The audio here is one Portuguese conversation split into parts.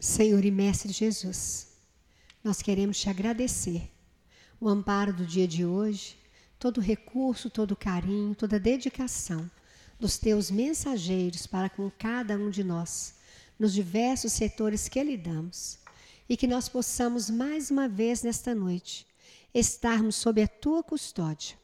Senhor e Mestre Jesus, nós queremos te agradecer. O amparo do dia de hoje, todo o recurso, todo o carinho, toda a dedicação dos teus mensageiros para com cada um de nós, nos diversos setores que lidamos, e que nós possamos mais uma vez nesta noite estarmos sob a tua custódia,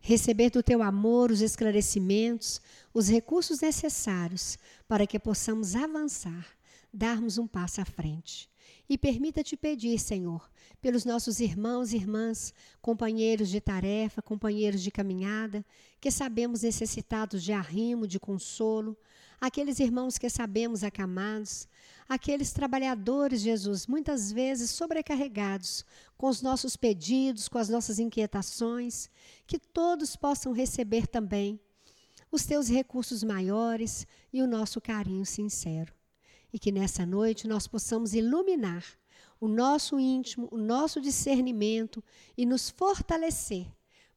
receber do teu amor os esclarecimentos, os recursos necessários para que possamos avançar, darmos um passo à frente. E permita-te pedir, Senhor, pelos nossos irmãos e irmãs, companheiros de tarefa, companheiros de caminhada, que sabemos necessitados de arrimo, de consolo, aqueles irmãos que sabemos acamados, aqueles trabalhadores, Jesus, muitas vezes sobrecarregados com os nossos pedidos, com as nossas inquietações, que todos possam receber também os teus recursos maiores e o nosso carinho sincero. E que nessa noite nós possamos iluminar o nosso íntimo, o nosso discernimento e nos fortalecer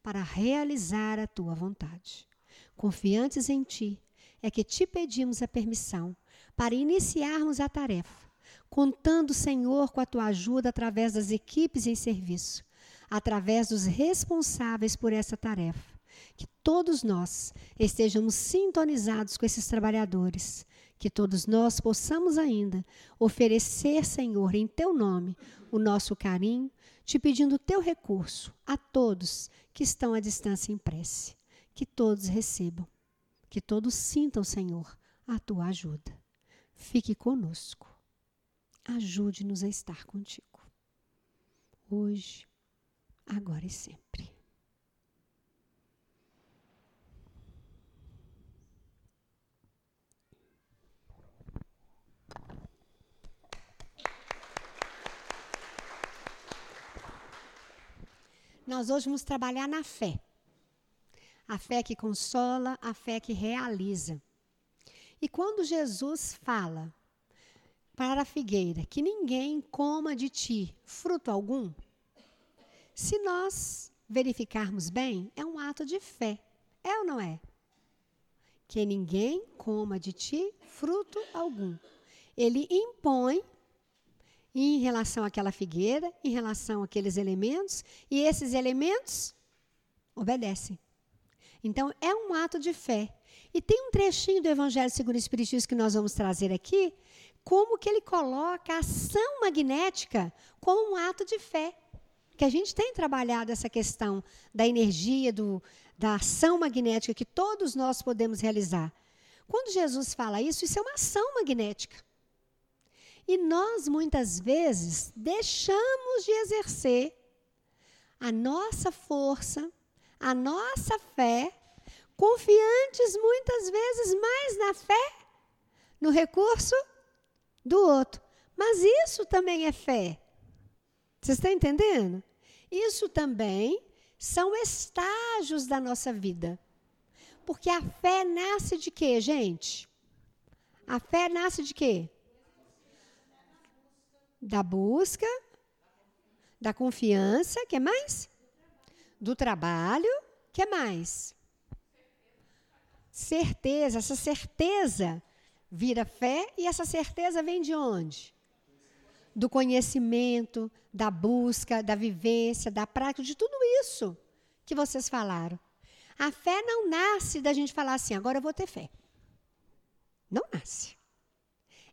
para realizar a tua vontade. Confiantes em ti, é que te pedimos a permissão para iniciarmos a tarefa, contando, Senhor, com a tua ajuda através das equipes em serviço, através dos responsáveis por essa tarefa que todos nós estejamos sintonizados com esses trabalhadores, que todos nós possamos ainda oferecer, Senhor, em teu nome, o nosso carinho, te pedindo teu recurso a todos que estão à distância em prece. Que todos recebam, que todos sintam, Senhor, a tua ajuda. Fique conosco. Ajude-nos a estar contigo. Hoje, agora e sempre. Nós hoje vamos trabalhar na fé. A fé que consola, a fé que realiza. E quando Jesus fala para a figueira que ninguém coma de ti fruto algum, se nós verificarmos bem, é um ato de fé. É ou não é? Que ninguém coma de ti fruto algum. Ele impõe em relação àquela figueira, em relação àqueles elementos, e esses elementos obedecem. Então, é um ato de fé. E tem um trechinho do Evangelho segundo o Espiritismo que nós vamos trazer aqui, como que ele coloca a ação magnética como um ato de fé. Que a gente tem trabalhado essa questão da energia, do, da ação magnética que todos nós podemos realizar. Quando Jesus fala isso, isso é uma ação magnética. E nós, muitas vezes, deixamos de exercer a nossa força, a nossa fé, confiantes muitas vezes mais na fé, no recurso do outro. Mas isso também é fé. Você está entendendo? Isso também são estágios da nossa vida. Porque a fé nasce de quê, gente? A fé nasce de quê? Da busca, da confiança, que mais? Do trabalho, que mais? Certeza, essa certeza vira fé e essa certeza vem de onde? Do conhecimento, da busca, da vivência, da prática, de tudo isso que vocês falaram. A fé não nasce da gente falar assim, agora eu vou ter fé. Não nasce.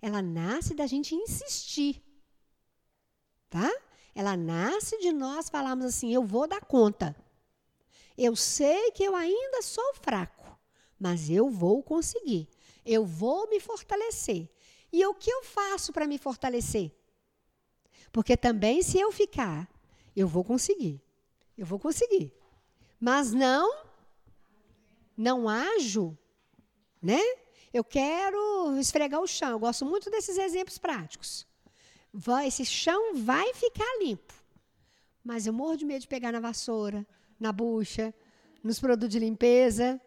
Ela nasce da gente insistir tá? Ela nasce de nós falarmos assim: eu vou dar conta. Eu sei que eu ainda sou fraco, mas eu vou conseguir. Eu vou me fortalecer. E o que eu faço para me fortalecer? Porque também, se eu ficar, eu vou conseguir. Eu vou conseguir. Mas não, não ajo, né? Eu quero esfregar o chão. Eu gosto muito desses exemplos práticos vai, esse chão vai ficar limpo. Mas eu morro de medo de pegar na vassoura, na bucha, nos produtos de limpeza.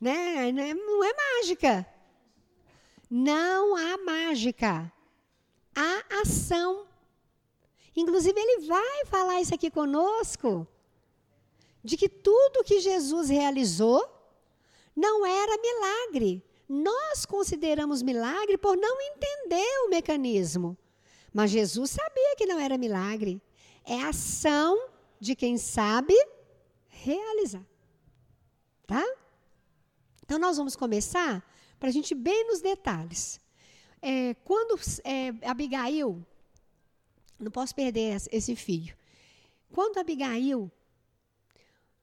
Né? Não é mágica. Não há mágica. Há ação. Inclusive, ele vai falar isso aqui conosco, de que tudo que Jesus realizou não era milagre, Nós consideramos milagre por não entender o mecanismo. Mas Jesus sabia que não era milagre. É ação de quem sabe realizar. Tá? Então, nós vamos começar para a gente bem nos detalhes. É, quando é, Abigail, não posso perder esse fio. Quando Abigail,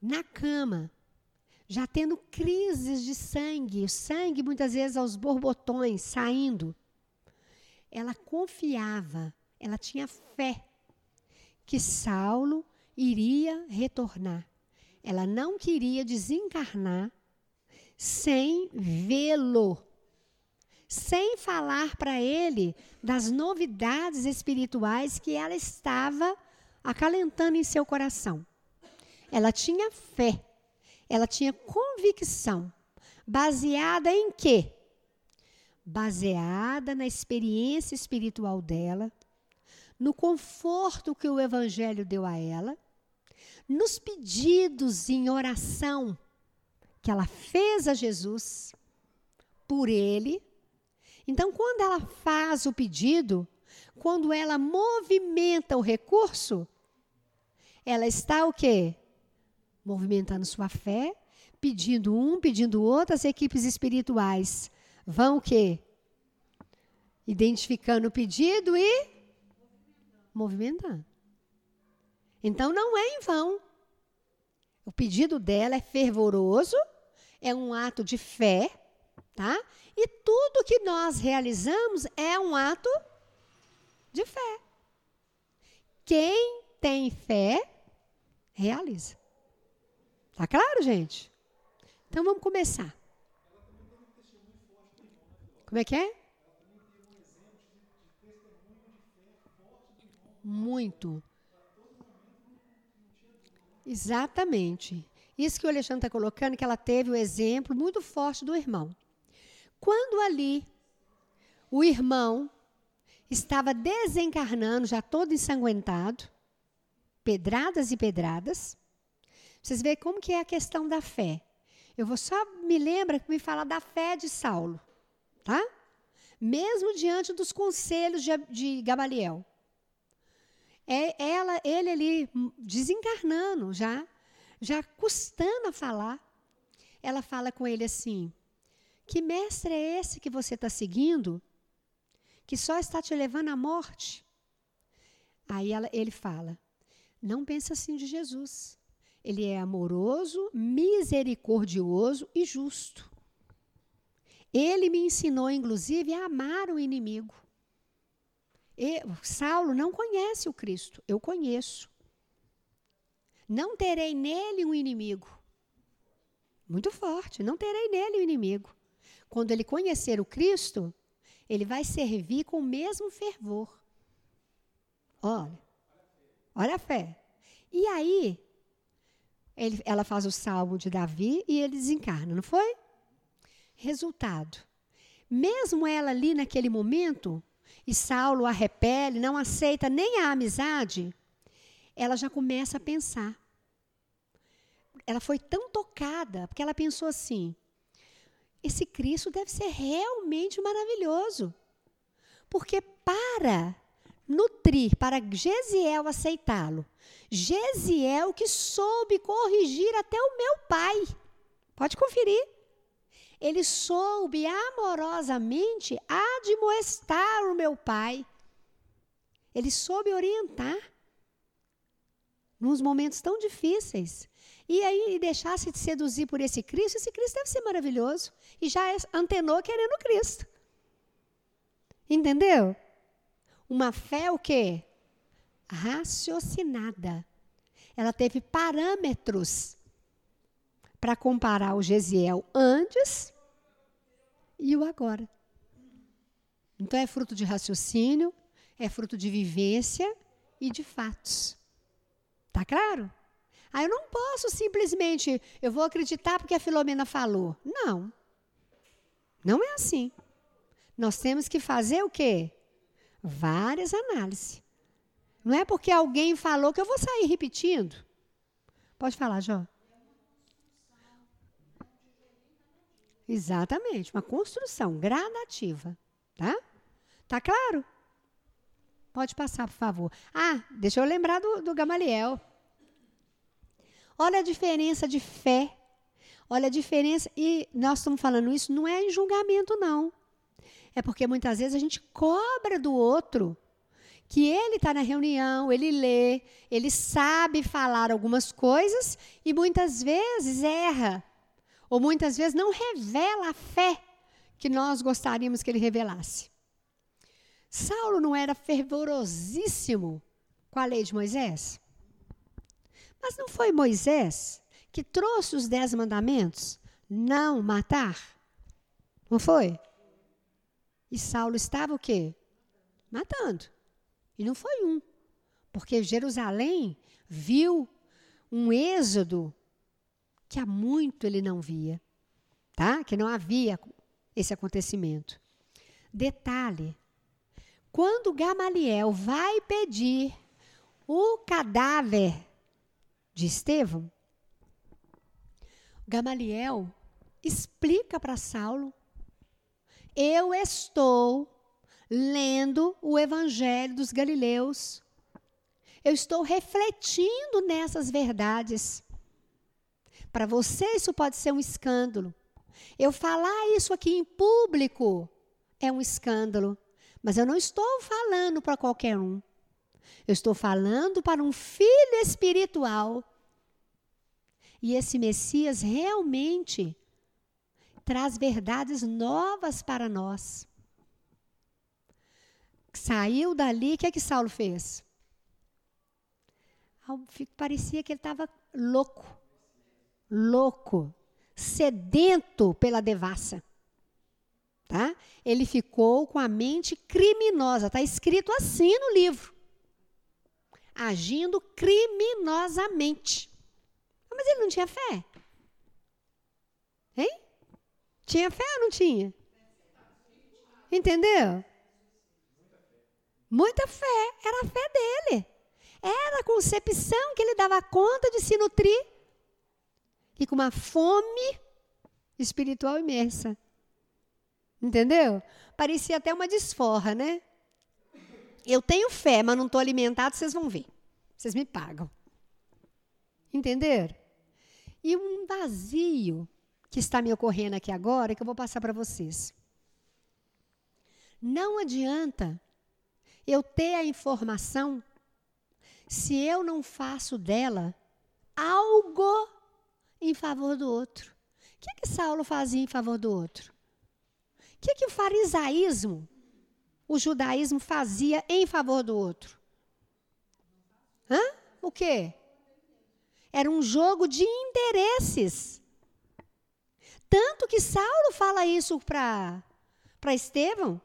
na cama, já tendo crises de sangue, o sangue muitas vezes aos borbotões saindo, ela confiava, ela tinha fé que Saulo iria retornar. Ela não queria desencarnar sem vê-lo, sem falar para ele das novidades espirituais que ela estava acalentando em seu coração. Ela tinha fé, ela tinha convicção, baseada em quê? Baseada na experiência espiritual dela, no conforto que o Evangelho deu a ela, nos pedidos em oração que ela fez a Jesus por ele. Então, quando ela faz o pedido, quando ela movimenta o recurso, ela está o quê? Movimentando sua fé, pedindo um, pedindo outro, as equipes espirituais vão o quê? Identificando o pedido e movimentando. Então não é em vão. O pedido dela é fervoroso, é um ato de fé, tá? E tudo que nós realizamos é um ato de fé. Quem tem fé, realiza. Tá claro, gente? Então vamos começar. Como é que é? Muito. Exatamente. Isso que o Alexandre está colocando, que ela teve o exemplo muito forte do irmão. Quando ali o irmão estava desencarnando, já todo ensanguentado, pedradas e pedradas, vocês veem como que é a questão da fé. Eu vou só me lembra que me fala da fé de Saulo, tá? Mesmo diante dos conselhos de, de Gamaliel. É ela, ele ali desencarnando já, já custando a falar, ela fala com ele assim: Que mestre é esse que você está seguindo, que só está te levando à morte? Aí ela, ele fala: Não pensa assim de Jesus. Ele é amoroso, misericordioso e justo. Ele me ensinou, inclusive, a amar o inimigo. E, Saulo não conhece o Cristo, eu conheço. Não terei nele um inimigo. Muito forte. Não terei nele um inimigo. Quando ele conhecer o Cristo, ele vai servir com o mesmo fervor. Olha, olha a fé. E aí, ele, ela faz o salmo de Davi e ele desencarna, não foi? Resultado. Mesmo ela ali naquele momento, e Saulo a repele, não aceita nem a amizade, ela já começa a pensar. Ela foi tão tocada, porque ela pensou assim: esse Cristo deve ser realmente maravilhoso. Porque para nutrir, para Gesiel aceitá-lo, Gesiel que soube corrigir até o meu pai. Pode conferir. Ele soube amorosamente admoestar o meu pai. Ele soube orientar nos momentos tão difíceis. E aí deixasse de seduzir por esse Cristo, esse Cristo deve ser maravilhoso. E já antenou querendo Cristo. Entendeu? Uma fé o quê? Raciocinada. Ela teve parâmetros para comparar o Gesiel antes e o agora. Então é fruto de raciocínio, é fruto de vivência e de fatos. Tá claro? Aí eu não posso simplesmente, eu vou acreditar porque a Filomena falou. Não. Não é assim. Nós temos que fazer o quê? Várias análises. Não é porque alguém falou que eu vou sair repetindo. Pode falar, Jó. Exatamente, uma construção gradativa, tá? Tá claro? Pode passar, por favor. Ah, deixa eu lembrar do, do Gamaliel. Olha a diferença de fé. Olha a diferença. E nós estamos falando isso não é em julgamento, não. É porque muitas vezes a gente cobra do outro que ele está na reunião, ele lê, ele sabe falar algumas coisas e muitas vezes erra. Ou muitas vezes não revela a fé que nós gostaríamos que ele revelasse. Saulo não era fervorosíssimo com a lei de Moisés? Mas não foi Moisés que trouxe os dez mandamentos? Não matar? Não foi? E Saulo estava o quê? Matando. E não foi um. Porque Jerusalém viu um êxodo que há muito ele não via, tá? Que não havia esse acontecimento. Detalhe: quando Gamaliel vai pedir o cadáver de Estevão, Gamaliel explica para Saulo: eu estou lendo o Evangelho dos Galileus. Eu estou refletindo nessas verdades. Para você, isso pode ser um escândalo. Eu falar isso aqui em público é um escândalo. Mas eu não estou falando para qualquer um. Eu estou falando para um filho espiritual. E esse Messias realmente traz verdades novas para nós saiu dali, o que é que Saulo fez? Parecia que ele estava louco, louco, sedento pela devassa. Tá? Ele ficou com a mente criminosa, está escrito assim no livro. Agindo criminosamente. Mas ele não tinha fé. Hein? Tinha fé ou não tinha? Entendeu? Muita fé, era a fé dele. Era a concepção que ele dava conta de se nutrir. E com uma fome espiritual imensa. Entendeu? Parecia até uma desforra, né? Eu tenho fé, mas não estou alimentado, vocês vão ver. Vocês me pagam. Entenderam? E um vazio que está me ocorrendo aqui agora, que eu vou passar para vocês. Não adianta eu ter a informação se eu não faço dela algo em favor do outro. O que, que Saulo fazia em favor do outro? O que, que o farisaísmo, o judaísmo fazia em favor do outro? Hã? O quê? Era um jogo de interesses. Tanto que Saulo fala isso para Estevão.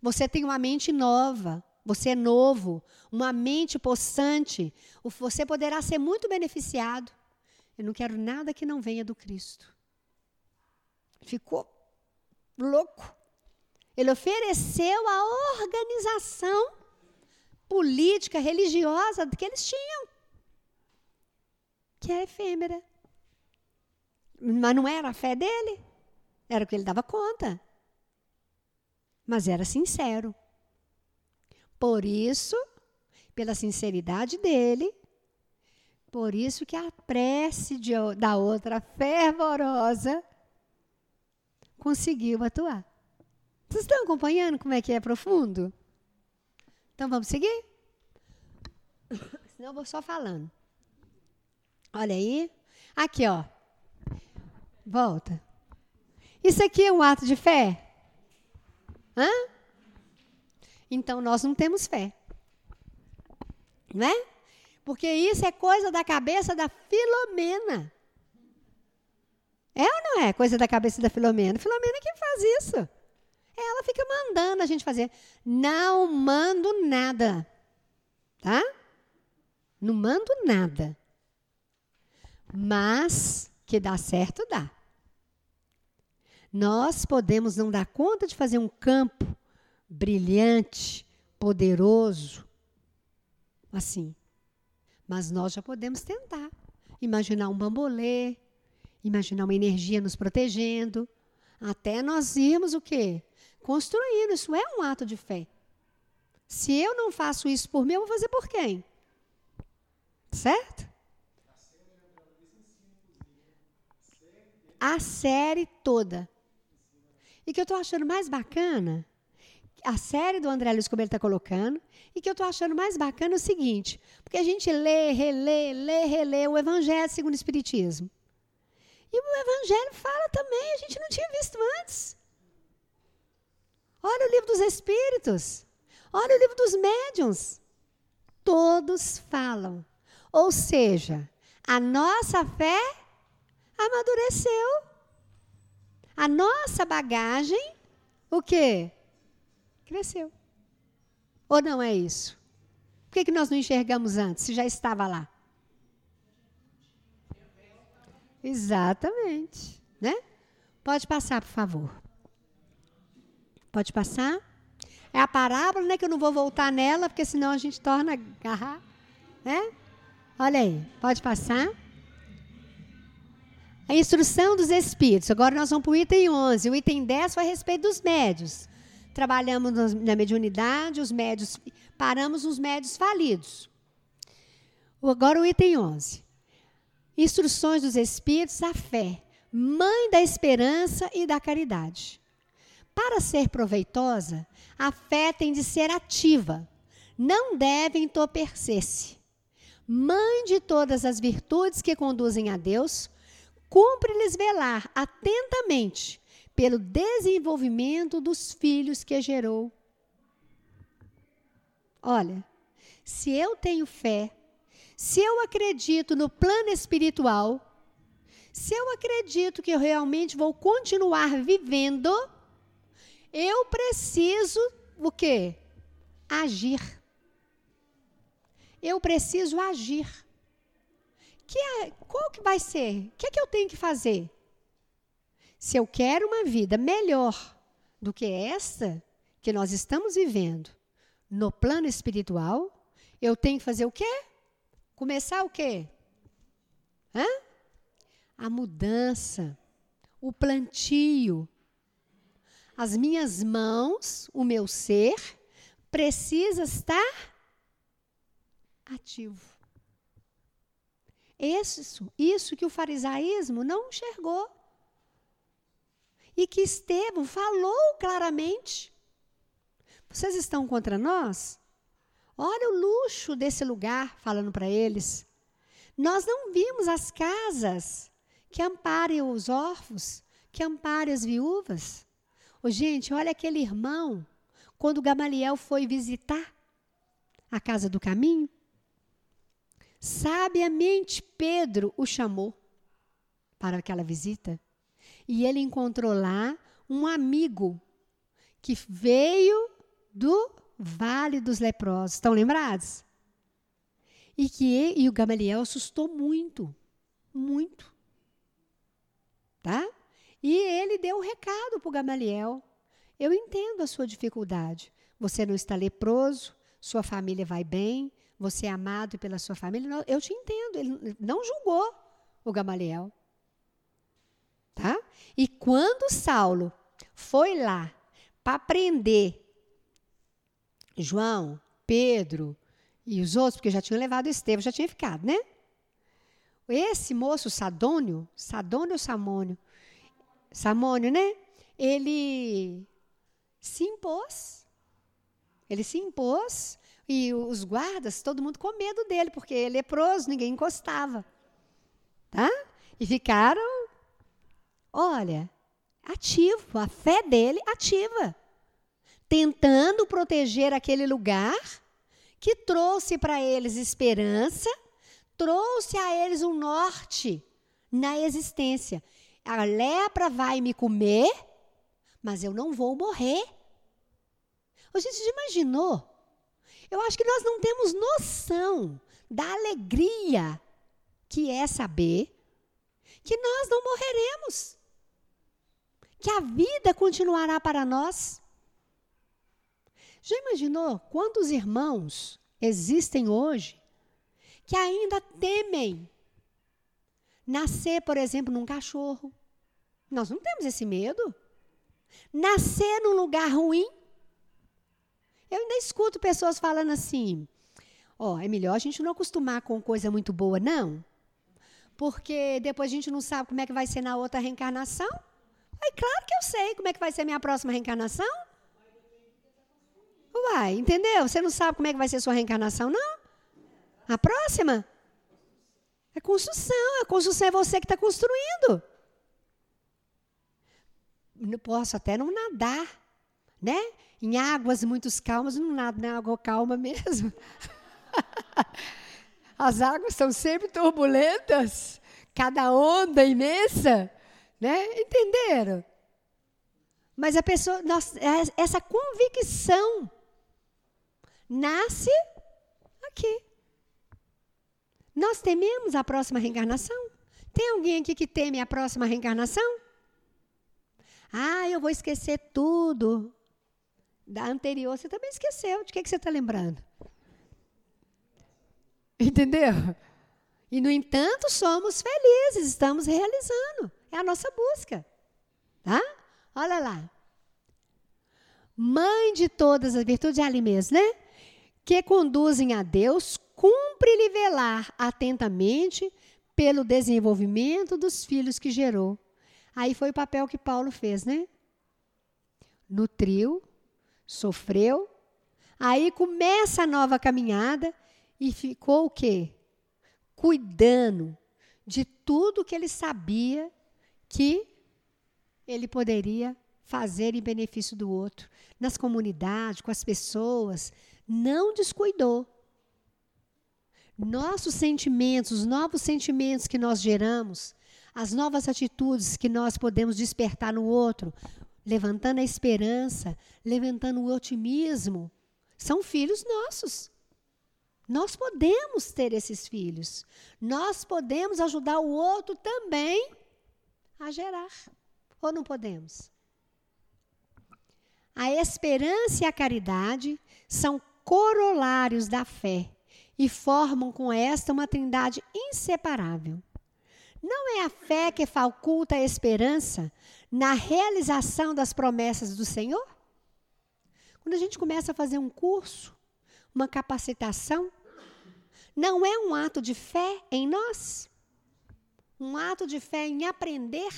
Você tem uma mente nova. Você é novo, uma mente possante. Você poderá ser muito beneficiado. Eu não quero nada que não venha do Cristo. Ficou louco. Ele ofereceu a organização política, religiosa que eles tinham, que é efêmera. Mas não era a fé dele, era o que ele dava conta. Mas era sincero. Por isso, pela sinceridade dele, por isso que a prece de, da outra fervorosa conseguiu atuar. Vocês estão acompanhando como é que é profundo? Então vamos seguir? Senão eu vou só falando. Olha aí. Aqui, ó. Volta. Isso aqui é um ato de fé? Hã? então nós não temos fé. Né? Porque isso é coisa da cabeça da Filomena. É ou não é coisa da cabeça da Filomena? Filomena que faz isso. Ela fica mandando a gente fazer. Não mando nada. Tá? Não mando nada. Mas que dá certo, dá. Nós podemos não dar conta de fazer um campo brilhante, poderoso, assim. Mas nós já podemos tentar. Imaginar um bambolê, imaginar uma energia nos protegendo. Até nós irmos o quê? Construindo. Isso é um ato de fé. Se eu não faço isso por mim, eu vou fazer por quem? Certo? A série toda. E que eu estou achando mais bacana, a série do André Luiz, ele está colocando, e que eu estou achando mais bacana é o seguinte, porque a gente lê, relê, lê, relê o Evangelho segundo o Espiritismo. E o Evangelho fala também, a gente não tinha visto antes. Olha o livro dos Espíritos. Olha o livro dos Médiuns. Todos falam. Ou seja, a nossa fé amadureceu. A nossa bagagem, o quê? Cresceu. Ou não é isso? Por que, que nós não enxergamos antes, se já estava lá? Exatamente. Né? Pode passar, por favor. Pode passar. É a parábola, né? Que eu não vou voltar nela, porque senão a gente torna agarrar. Né? Olha aí, pode passar. A instrução dos espíritos. Agora nós vamos para o item 11. O item 10 foi a respeito dos médios. Trabalhamos na mediunidade, os médios, paramos nos médios falidos. Agora o item 11. Instruções dos Espíritos à fé, mãe da esperança e da caridade. Para ser proveitosa, a fé tem de ser ativa, não deve entorpecer-se. Mãe de todas as virtudes que conduzem a Deus, cumpre-lhes velar atentamente pelo desenvolvimento dos filhos que gerou. Olha, se eu tenho fé, se eu acredito no plano espiritual, se eu acredito que eu realmente vou continuar vivendo, eu preciso o quê? Agir. Eu preciso agir. Que é, qual que vai ser? O que é que eu tenho que fazer? Se eu quero uma vida melhor do que esta que nós estamos vivendo no plano espiritual, eu tenho que fazer o quê? Começar o quê? Hã? A mudança, o plantio. As minhas mãos, o meu ser, precisa estar ativo. Isso, isso que o farisaísmo não enxergou e que Estevão falou claramente. Vocês estão contra nós? Olha o luxo desse lugar, falando para eles. Nós não vimos as casas que amparem os órfãos, que amparem as viúvas. Oh, gente, olha aquele irmão, quando Gamaliel foi visitar a casa do caminho. Sabiamente Pedro o chamou para aquela visita. E ele encontrou lá um amigo que veio do Vale dos Leprosos. Estão lembrados? E que e o Gamaliel assustou muito, muito. Tá? E ele deu um recado para o Gamaliel. Eu entendo a sua dificuldade. Você não está leproso, sua família vai bem, você é amado pela sua família. Eu te entendo. Ele não julgou o Gamaliel. Tá? E quando Saulo foi lá para prender João, Pedro e os outros, porque já tinham levado Estevão, já tinha ficado, né? Esse moço Sadônio, Sadônio ou Samônio? Samônio, né? Ele se impôs. Ele se impôs e os guardas, todo mundo com medo dele, porque ele é leproso, ninguém encostava. Tá? E ficaram olha, ativo, a fé dele ativa, tentando proteger aquele lugar que trouxe para eles esperança, trouxe a eles um norte na existência. A lepra vai me comer, mas eu não vou morrer. A gente já imaginou? Eu acho que nós não temos noção da alegria que é saber que nós não morreremos que a vida continuará para nós. Já imaginou quantos irmãos existem hoje que ainda temem nascer, por exemplo, num cachorro? Nós não temos esse medo. Nascer num lugar ruim. Eu ainda escuto pessoas falando assim: ó, oh, é melhor a gente não acostumar com coisa muito boa, não. Porque depois a gente não sabe como é que vai ser na outra reencarnação. Aí, claro que eu sei como é que vai ser minha próxima reencarnação. Uai, entendeu? Você não sabe como é que vai ser sua reencarnação, não? A próxima? É construção. A construção é você que está construindo. Eu posso até não nadar, né? Em águas muito calmas, não nado na água calma mesmo. As águas são sempre turbulentas, cada onda imensa, né? Entenderam? Mas a pessoa, nós, é, essa convicção nasce aqui. Nós tememos a próxima reencarnação? Tem alguém aqui que teme a próxima reencarnação? Ah, eu vou esquecer tudo da anterior. Você também esqueceu. De que, que você está lembrando? Entendeu? E, no entanto, somos felizes, estamos realizando. É a nossa busca. Tá? Olha lá. Mãe de todas as virtudes, é ali mesmo, né? Que conduzem a Deus, cumpre-lhe velar atentamente pelo desenvolvimento dos filhos que gerou. Aí foi o papel que Paulo fez, né? Nutriu, sofreu, aí começa a nova caminhada e ficou o quê? Cuidando de tudo que ele sabia que ele poderia fazer em benefício do outro, nas comunidades, com as pessoas, não descuidou. Nossos sentimentos, os novos sentimentos que nós geramos, as novas atitudes que nós podemos despertar no outro, levantando a esperança, levantando o otimismo, são filhos nossos. Nós podemos ter esses filhos. Nós podemos ajudar o outro também a gerar. Ou não podemos? A esperança e a caridade são corolários da fé e formam com esta uma trindade inseparável. Não é a fé que faculta a esperança na realização das promessas do Senhor? Quando a gente começa a fazer um curso, uma capacitação, não é um ato de fé em nós? Um ato de fé em aprender?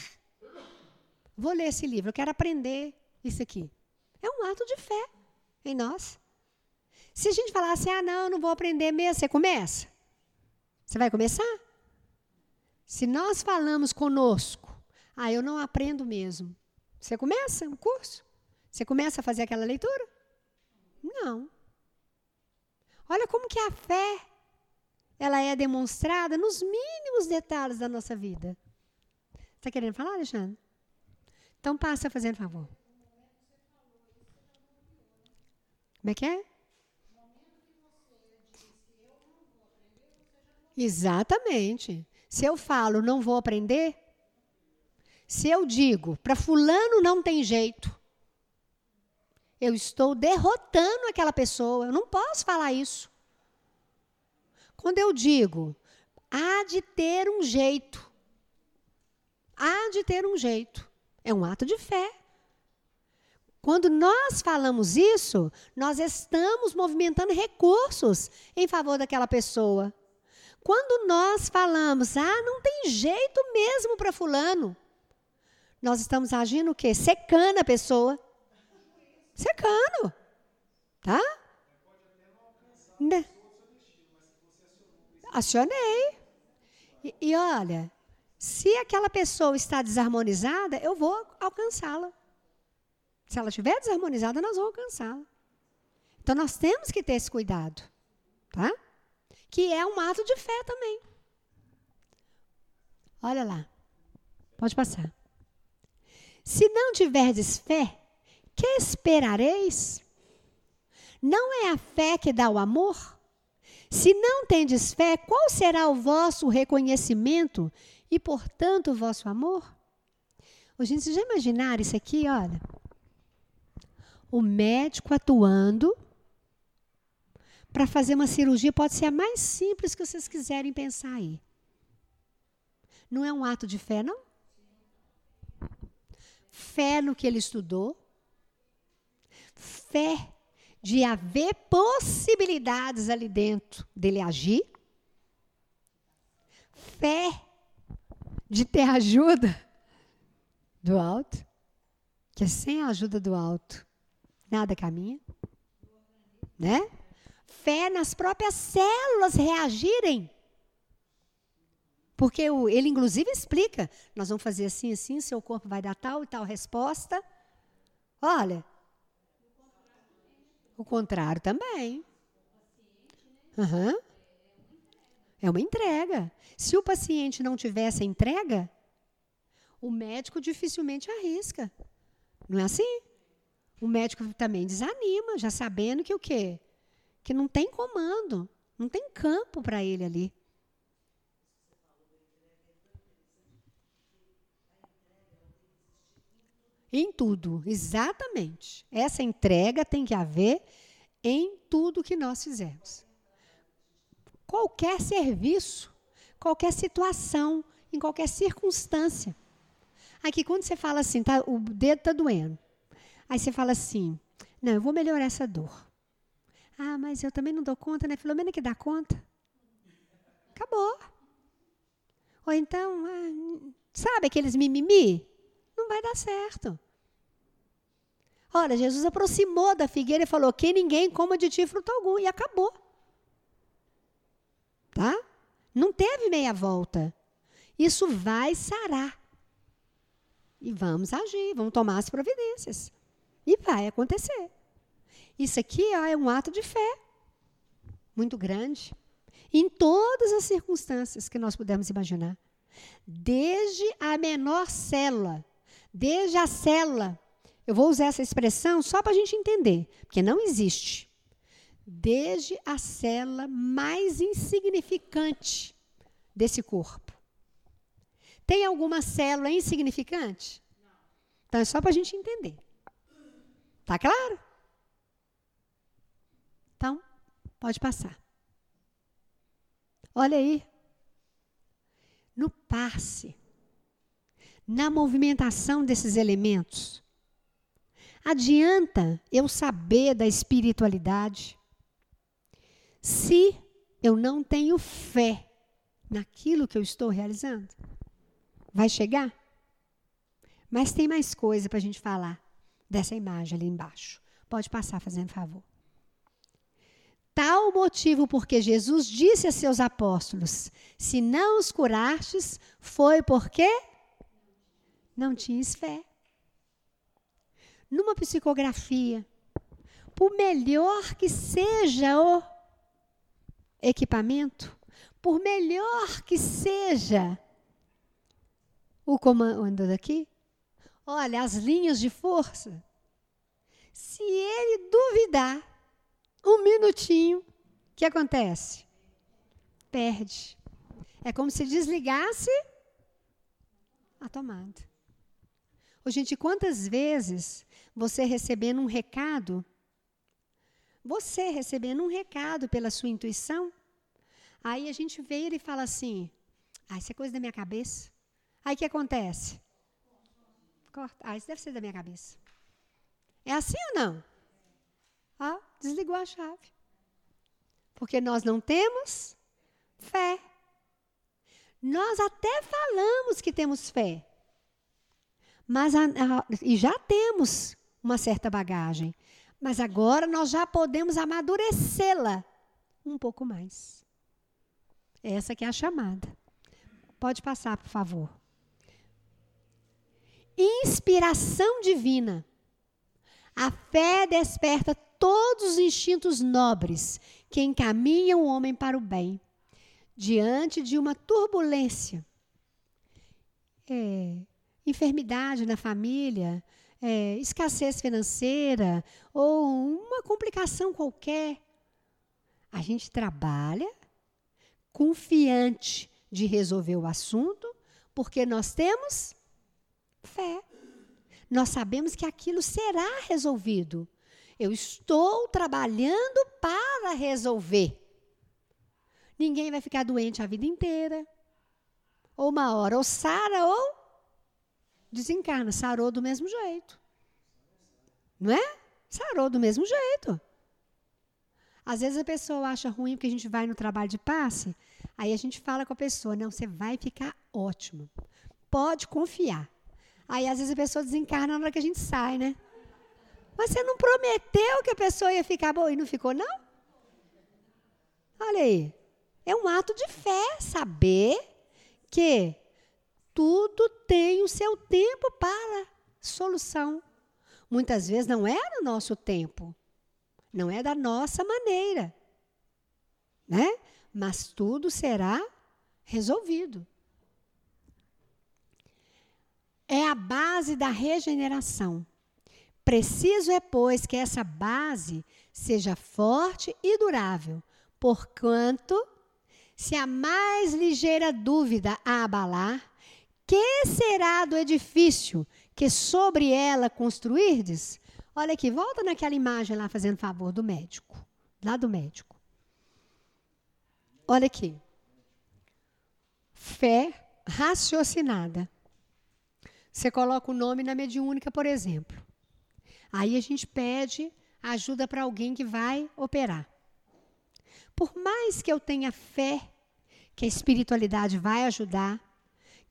Vou ler esse livro, eu quero aprender isso aqui. É um ato de fé em nós. Se a gente falar assim, ah, não, não vou aprender mesmo, você começa? Você vai começar? Se nós falamos conosco, ah, eu não aprendo mesmo. Você começa o curso? Você começa a fazer aquela leitura? Não. Olha como que a fé ela é demonstrada nos mínimos detalhes da nossa vida. Está querendo falar, Alexandre? Então passa fazendo favor. Como é que é? Exatamente. Se eu falo, não vou aprender, se eu digo, para fulano não tem jeito, eu estou derrotando aquela pessoa. Eu não posso falar isso. Quando eu digo, há de ter um jeito, há de ter um jeito, é um ato de fé. Quando nós falamos isso, nós estamos movimentando recursos em favor daquela pessoa. Quando nós falamos, ah, não tem jeito mesmo para fulano, nós estamos agindo o quê? Secando a pessoa. Secando. Tá? Né? Acionei. E, e olha, se aquela pessoa está desarmonizada, eu vou alcançá-la. Se ela estiver desarmonizada, nós vamos alcançá-la. Então nós temos que ter esse cuidado, tá? que é um ato de fé também. Olha lá. Pode passar. Se não tiverdes fé, que esperareis? Não é a fé que dá o amor? Se não tendes fé, qual será o vosso reconhecimento e, portanto, o vosso amor? Ô, gente, vocês já imaginaram isso aqui? Olha. O médico atuando para fazer uma cirurgia pode ser a mais simples que vocês quiserem pensar aí. Não é um ato de fé, não? fé no que ele estudou, fé de haver possibilidades ali dentro dele agir, fé de ter ajuda do alto, que sem a ajuda do alto nada caminha, né? Fé nas próprias células reagirem. Porque o, ele, inclusive, explica: nós vamos fazer assim, assim, seu corpo vai dar tal e tal resposta. Olha, o contrário também. Uhum. É uma entrega. Se o paciente não tivesse a entrega, o médico dificilmente arrisca. Não é assim? O médico também desanima, já sabendo que o quê? Que não tem comando, não tem campo para ele ali. Em tudo, exatamente. Essa entrega tem que haver em tudo que nós fizermos. Qualquer serviço, qualquer situação, em qualquer circunstância. Aqui, quando você fala assim, tá, o dedo está doendo. Aí você fala assim, não, eu vou melhorar essa dor. Ah, mas eu também não dou conta, né? Filomena que dá conta. Acabou. Ou então, ah, sabe aqueles mimimi? Não vai dar certo. Olha, Jesus aproximou da figueira e falou: Que ninguém coma de ti fruto algum. E acabou. Tá? Não teve meia volta. Isso vai sarar. E vamos agir, vamos tomar as providências. E vai acontecer. Isso aqui ó, é um ato de fé muito grande. Em todas as circunstâncias que nós pudermos imaginar. Desde a menor célula Desde a célula, eu vou usar essa expressão só para a gente entender, porque não existe. Desde a célula mais insignificante desse corpo. Tem alguma célula insignificante? Não. Então é só para a gente entender. Tá claro? Então, pode passar. Olha aí. No passe na movimentação desses elementos. Adianta eu saber da espiritualidade se eu não tenho fé naquilo que eu estou realizando? Vai chegar? Mas tem mais coisa para a gente falar dessa imagem ali embaixo. Pode passar, fazendo favor. Tal motivo porque Jesus disse a seus apóstolos: Se não os curastes, foi porque não tinhas fé. Numa psicografia, por melhor que seja o equipamento, por melhor que seja o comando daqui, olha, as linhas de força, se ele duvidar um minutinho, o que acontece? Perde. É como se desligasse a tomada. Ô, gente, quantas vezes você recebendo um recado, você recebendo um recado pela sua intuição, aí a gente vê e fala assim: ah, isso é coisa da minha cabeça. Aí o que acontece? Corta. Ah, isso deve ser da minha cabeça. É assim ou não? Ah, desligou a chave. Porque nós não temos fé. Nós até falamos que temos fé, mas a, a, e já temos uma certa bagagem. Mas agora nós já podemos amadurecê-la um pouco mais. Essa que é a chamada. Pode passar, por favor. Inspiração divina. A fé desperta todos os instintos nobres que encaminham o homem para o bem. Diante de uma turbulência. É, enfermidade na família, é, escassez financeira ou uma complicação qualquer. A gente trabalha confiante de resolver o assunto, porque nós temos fé. Nós sabemos que aquilo será resolvido. Eu estou trabalhando para resolver. Ninguém vai ficar doente a vida inteira. Ou uma hora, ou sara, ou desencarna, sarou do mesmo jeito. Não é? Sarou do mesmo jeito. Às vezes a pessoa acha ruim porque a gente vai no trabalho de passe, aí a gente fala com a pessoa, não, você vai ficar ótimo. Pode confiar. Aí às vezes a pessoa desencarna na hora que a gente sai, né? Mas você não prometeu que a pessoa ia ficar boa e não ficou, não? Olha aí. É um ato de fé saber que tudo tem o seu tempo para solução. Muitas vezes não é no nosso tempo, não é da nossa maneira, né? Mas tudo será resolvido. É a base da regeneração. Preciso é, pois, que essa base seja forte e durável, porquanto, se a mais ligeira dúvida a abalar, que será do edifício que sobre ela construirdes? Olha aqui, volta naquela imagem lá, fazendo favor do médico. Lá do médico. Olha aqui. Fé raciocinada. Você coloca o nome na mediúnica, por exemplo. Aí a gente pede ajuda para alguém que vai operar. Por mais que eu tenha fé que a espiritualidade vai ajudar,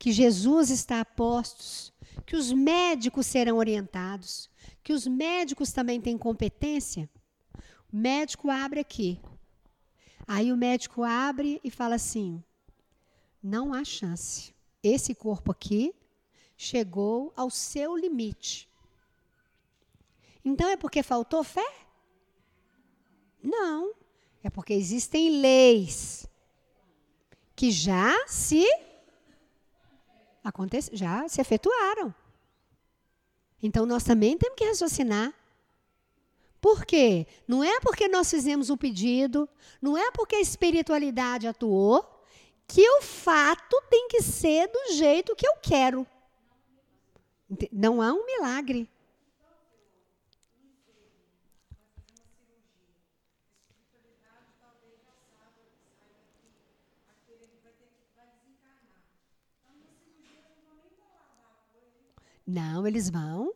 que Jesus está a postos, que os médicos serão orientados, que os médicos também têm competência, o médico abre aqui. Aí o médico abre e fala assim: não há chance. Esse corpo aqui chegou ao seu limite. Então é porque faltou fé? Não. É porque existem leis que já se acontece, já se efetuaram. Então nós também temos que raciocinar. Por quê? Não é porque nós fizemos um pedido, não é porque a espiritualidade atuou, que o fato tem que ser do jeito que eu quero. Não há um milagre. Não, eles vão.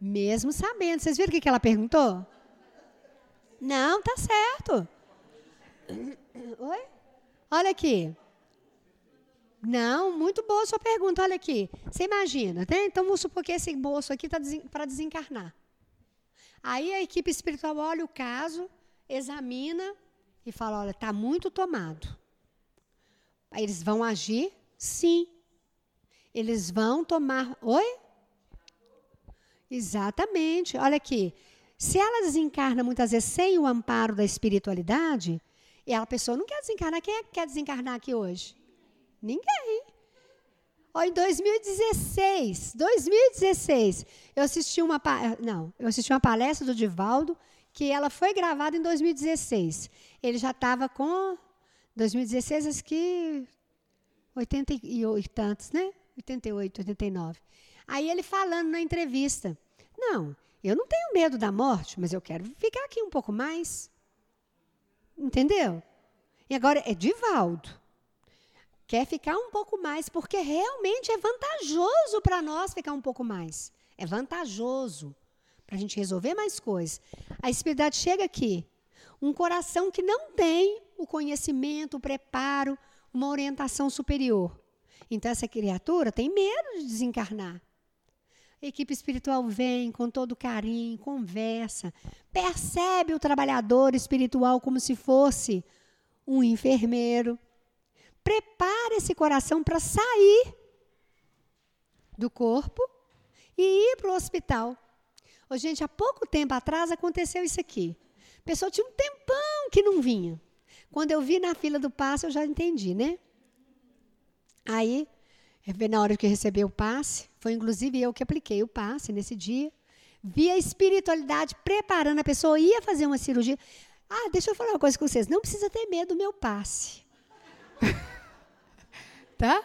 Mesmo sabendo. Vocês viram o que ela perguntou? Não, tá certo. Oi? Olha aqui. Não, muito boa sua pergunta. Olha aqui. Você imagina, né? Então vamos supor que esse moço aqui está para desencarnar. Aí a equipe espiritual olha o caso, examina e fala: olha, está muito tomado. Aí eles vão agir? Sim. Eles vão tomar. Oi? Exatamente. Olha aqui. Se ela desencarna muitas vezes sem o amparo da espiritualidade, e a pessoa não quer desencarnar. Quem é que quer desencarnar aqui hoje? Ninguém. Ó, em 2016, 2016, eu assisti uma não, eu assisti uma palestra do Divaldo que ela foi gravada em 2016. Ele já estava com 2016, acho que 80 e tantos, né? 88, 89. Aí ele falando na entrevista: Não, eu não tenho medo da morte, mas eu quero ficar aqui um pouco mais. Entendeu? E agora é Divaldo. Quer ficar um pouco mais, porque realmente é vantajoso para nós ficar um pouco mais. É vantajoso para a gente resolver mais coisas. A espiritualidade chega aqui. Um coração que não tem o conhecimento, o preparo, uma orientação superior. Então, essa criatura tem medo de desencarnar. A equipe espiritual vem com todo carinho, conversa, percebe o trabalhador espiritual como se fosse um enfermeiro. Prepara esse coração para sair do corpo e ir para o hospital. Ô, gente, há pouco tempo atrás aconteceu isso aqui. A pessoa tinha um tempão que não vinha. Quando eu vi na fila do passe, eu já entendi, né? Aí, na hora que recebi o passe, foi inclusive eu que apliquei o passe nesse dia. Vi a espiritualidade preparando a pessoa, ia fazer uma cirurgia. Ah, deixa eu falar uma coisa com vocês. Não precisa ter medo do meu passe. tá?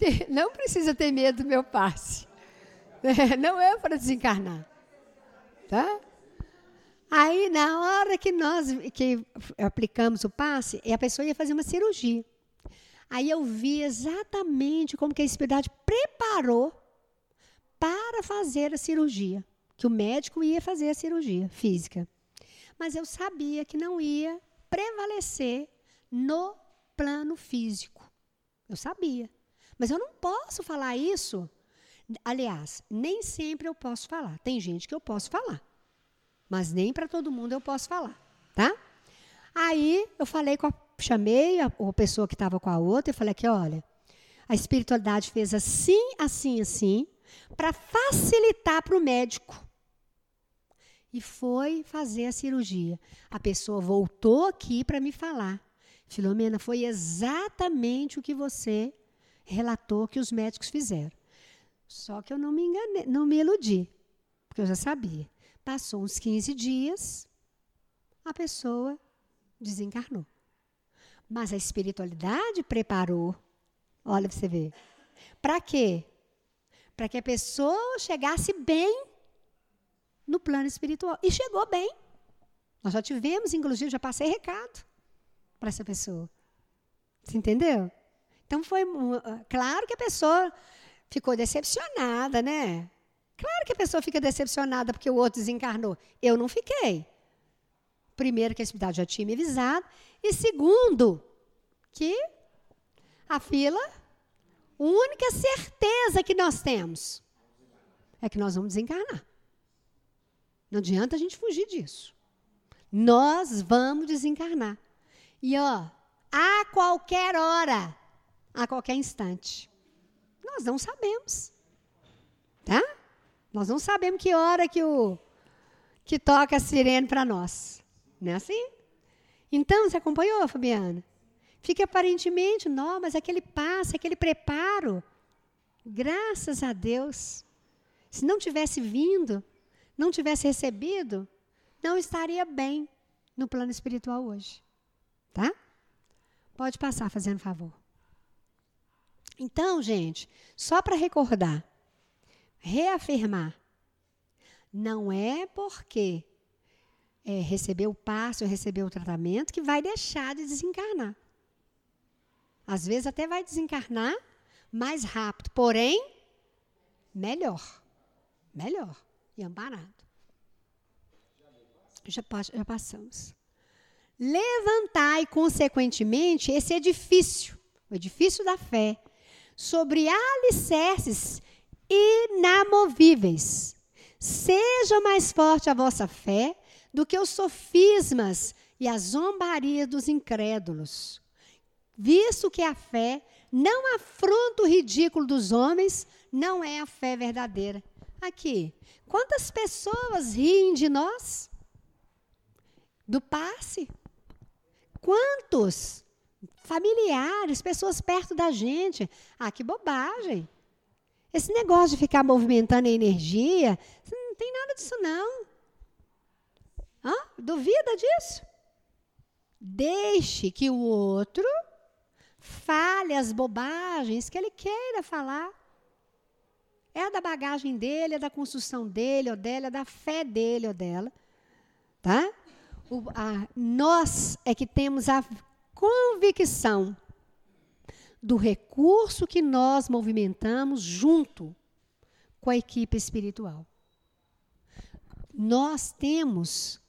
Não precisa ter medo do meu passe. Não é para desencarnar. Tá? Aí, na hora que nós que aplicamos o passe, a pessoa ia fazer uma cirurgia. Aí eu vi exatamente como que a espiritualidade preparou para fazer a cirurgia, que o médico ia fazer a cirurgia física. Mas eu sabia que não ia prevalecer no plano físico. Eu sabia. Mas eu não posso falar isso. Aliás, nem sempre eu posso falar. Tem gente que eu posso falar. Mas nem para todo mundo eu posso falar, tá? Aí eu falei com a, chamei a, a pessoa que estava com a outra e falei que olha, a espiritualidade fez assim, assim, assim, para facilitar para o médico. E foi fazer a cirurgia. A pessoa voltou aqui para me falar. Filomena, foi exatamente o que você relatou que os médicos fizeram. Só que eu não me enganei, não me iludi, porque eu já sabia. Passou uns 15 dias, a pessoa desencarnou. Mas a espiritualidade preparou, olha para você ver. Para quê? Para que a pessoa chegasse bem no plano espiritual. E chegou bem. Nós já tivemos, inclusive, já passei recado para essa pessoa. Você entendeu? Então foi ah, claro que a pessoa ficou decepcionada, né? Claro que a pessoa fica decepcionada porque o outro desencarnou. Eu não fiquei. Primeiro, que a espiritualidade já tinha me avisado. E segundo, que a fila, a única certeza que nós temos é que nós vamos desencarnar. Não adianta a gente fugir disso. Nós vamos desencarnar. E ó, a qualquer hora, a qualquer instante. Nós não sabemos. Tá? Nós não sabemos que hora que o que toca a sirene para nós. Não é assim? Então, você acompanhou, Fabiana? Fica aparentemente, não, mas aquele passo, aquele preparo. Graças a Deus. Se não tivesse vindo, não tivesse recebido, não estaria bem no plano espiritual hoje. Tá? Pode passar, fazendo favor. Então, gente, só para recordar, reafirmar, não é porque é, recebeu o passo, recebeu o tratamento, que vai deixar de desencarnar. Às vezes até vai desencarnar mais rápido, porém, melhor. Melhor e amparado. Já, já passamos. Levantai, consequentemente, esse edifício, o edifício da fé, sobre alicerces inamovíveis. Seja mais forte a vossa fé do que os sofismas e a zombaria dos incrédulos. Visto que a fé não afronta o ridículo dos homens, não é a fé verdadeira. Aqui, quantas pessoas riem de nós? Do passe? Quantos familiares, pessoas perto da gente? Ah, que bobagem. Esse negócio de ficar movimentando a energia, não tem nada disso não. Hã? Duvida disso? Deixe que o outro fale as bobagens que ele queira falar. É da bagagem dele, é da construção dele ou dela, é da fé dele ou dela. Tá? O, a, nós é que temos a convicção do recurso que nós movimentamos junto com a equipe espiritual. Nós temos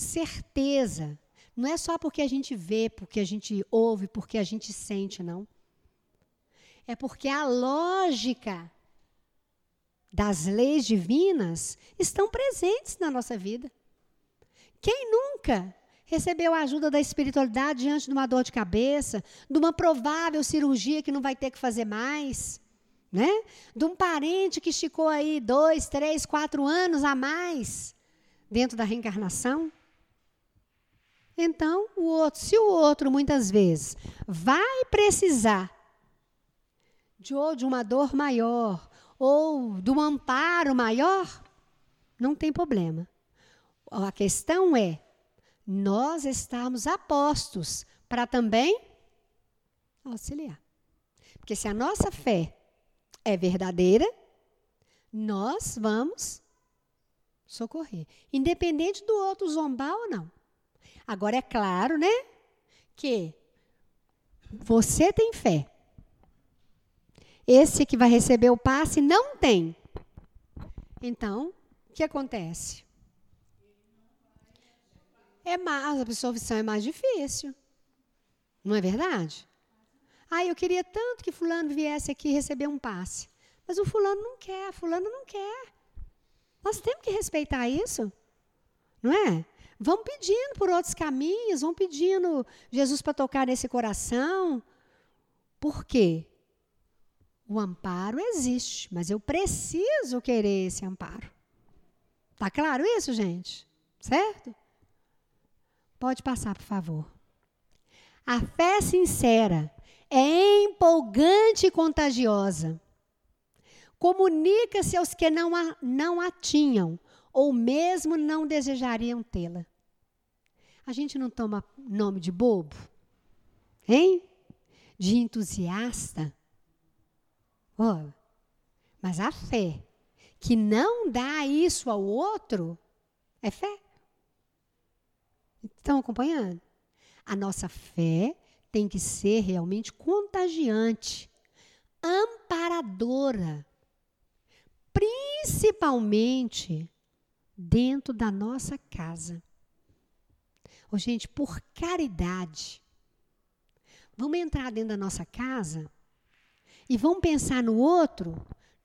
certeza. Não é só porque a gente vê, porque a gente ouve, porque a gente sente, não. É porque a lógica das leis divinas estão presentes na nossa vida. Quem nunca recebeu a ajuda da espiritualidade diante de uma dor de cabeça, de uma provável cirurgia que não vai ter que fazer mais, né? De um parente que esticou aí dois, três, quatro anos a mais dentro da reencarnação? Então, o outro, se o outro muitas vezes vai precisar de, ou de uma dor maior ou de um amparo maior, não tem problema. A questão é nós estamos apostos para também auxiliar. Porque se a nossa fé é verdadeira, nós vamos socorrer, independente do outro zombar ou não. Agora é claro, né? Que você tem fé. Esse que vai receber o passe não tem. Então, o que acontece? É mais, a absorção é mais difícil. Não é verdade? Ah, eu queria tanto que fulano viesse aqui receber um passe. Mas o fulano não quer, fulano não quer. Nós temos que respeitar isso. Não é? Vão pedindo por outros caminhos, vão pedindo Jesus para tocar nesse coração. Por quê? O amparo existe, mas eu preciso querer esse amparo. Tá claro isso, gente? Certo? Pode passar, por favor. A fé sincera é empolgante e contagiosa. Comunica-se aos que não a, não a tinham, ou mesmo não desejariam tê-la. A gente não toma nome de bobo? Hein? De entusiasta? Oh, mas a fé que não dá isso ao outro é fé. Estão acompanhando? A nossa fé tem que ser realmente contagiante, amparadora, principalmente dentro da nossa casa. Oh, gente, por caridade, vamos entrar dentro da nossa casa e vamos pensar no outro,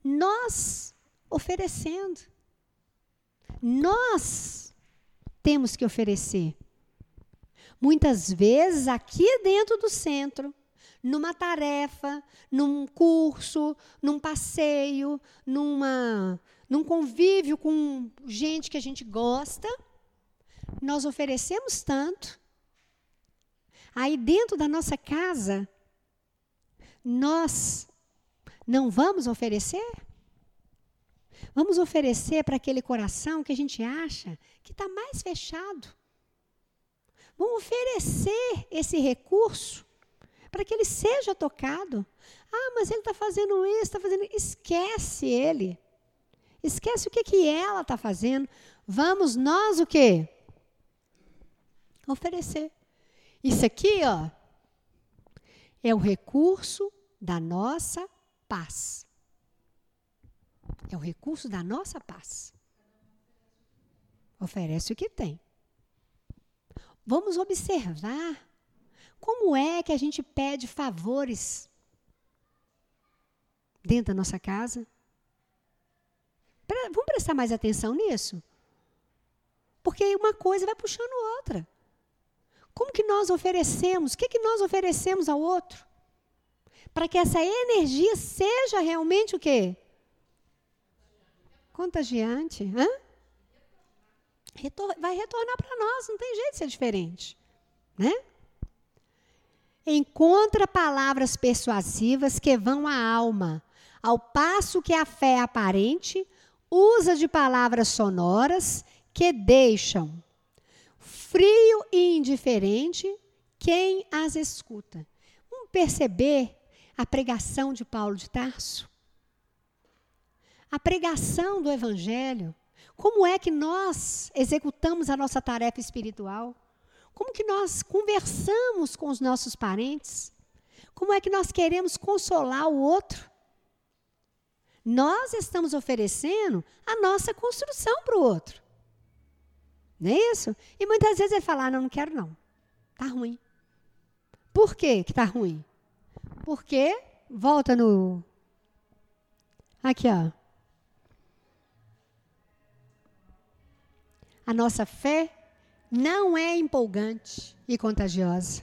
nós oferecendo. Nós temos que oferecer. Muitas vezes aqui dentro do centro, numa tarefa, num curso, num passeio, numa, num convívio com gente que a gente gosta, nós oferecemos tanto. Aí dentro da nossa casa, nós não vamos oferecer? Vamos oferecer para aquele coração que a gente acha que está mais fechado. Vamos oferecer esse recurso para que ele seja tocado. Ah, mas ele está fazendo isso, está fazendo. Esquece ele. Esquece o que, que ela está fazendo. Vamos nós o quê? Oferecer. Isso aqui, ó, é o recurso da nossa paz. É o recurso da nossa paz. Oferece o que tem. Vamos observar como é que a gente pede favores dentro da nossa casa. Vamos prestar mais atenção nisso? Porque uma coisa vai puxando outra. Como que nós oferecemos? O que, que nós oferecemos ao outro? Para que essa energia seja realmente o quê? Contagiante. Hã? retor vai retornar para nós, não tem jeito de ser diferente. Né? Encontra palavras persuasivas que vão à alma, ao passo que a fé aparente usa de palavras sonoras que deixam frio e indiferente quem as escuta. Vamos perceber a pregação de Paulo de Tarso? A pregação do Evangelho como é que nós executamos a nossa tarefa espiritual? Como que nós conversamos com os nossos parentes? Como é que nós queremos consolar o outro? Nós estamos oferecendo a nossa construção para o outro. Não é isso? E muitas vezes ele fala: ah, não, não quero não. Está ruim. Por quê que está ruim? Porque, volta no. Aqui, ó. a nossa fé não é empolgante e contagiosa.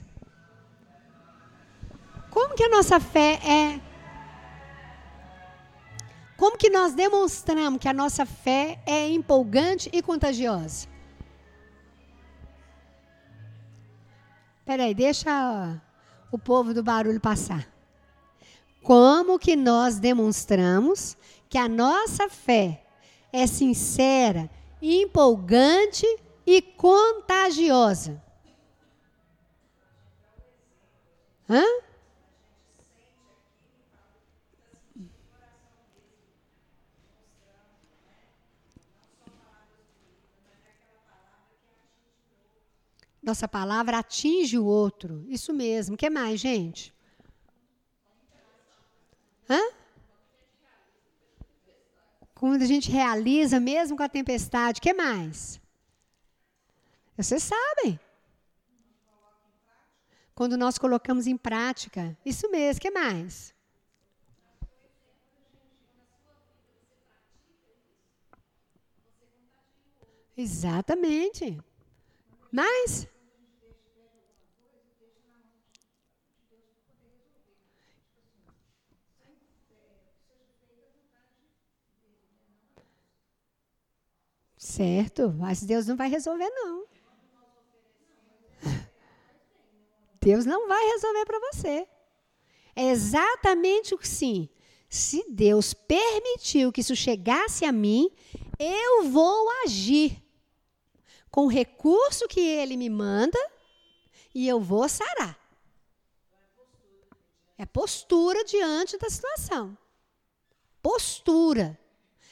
Como que a nossa fé é? Como que nós demonstramos que a nossa fé é empolgante e contagiosa? Peraí, deixa o povo do barulho passar. Como que nós demonstramos que a nossa fé é sincera empolgante e contagiosa. Hã? Nossa palavra atinge o outro. Isso mesmo. O que mais, gente? Hã? Quando a gente realiza, mesmo com a tempestade, o que mais? Vocês sabem. Quando nós colocamos em prática. Isso mesmo, o que mais? Exatamente. Mas Certo, mas Deus não vai resolver, não. Deus não vai resolver para você. É exatamente o que sim. Se Deus permitiu que isso chegasse a mim, eu vou agir com o recurso que Ele me manda e eu vou sarar. É postura diante da situação. Postura.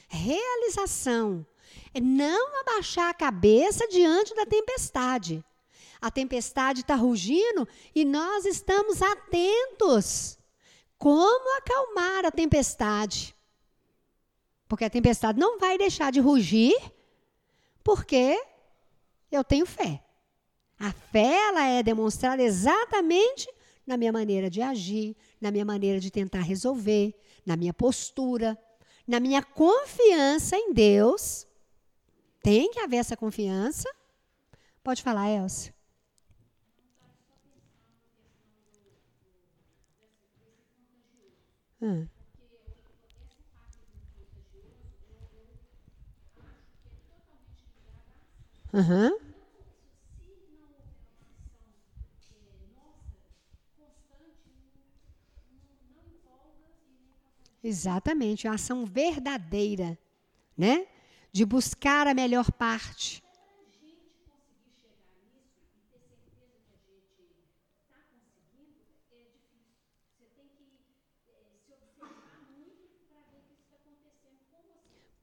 Realização. É não abaixar a cabeça diante da tempestade. A tempestade está rugindo e nós estamos atentos. Como acalmar a tempestade? Porque a tempestade não vai deixar de rugir, porque eu tenho fé. A fé ela é demonstrada exatamente na minha maneira de agir, na minha maneira de tentar resolver, na minha postura, na minha confiança em Deus tem que haver essa confiança. Pode falar, Elsa. Hum. Uhum. Exatamente, uma ação verdadeira, né? De buscar a melhor parte.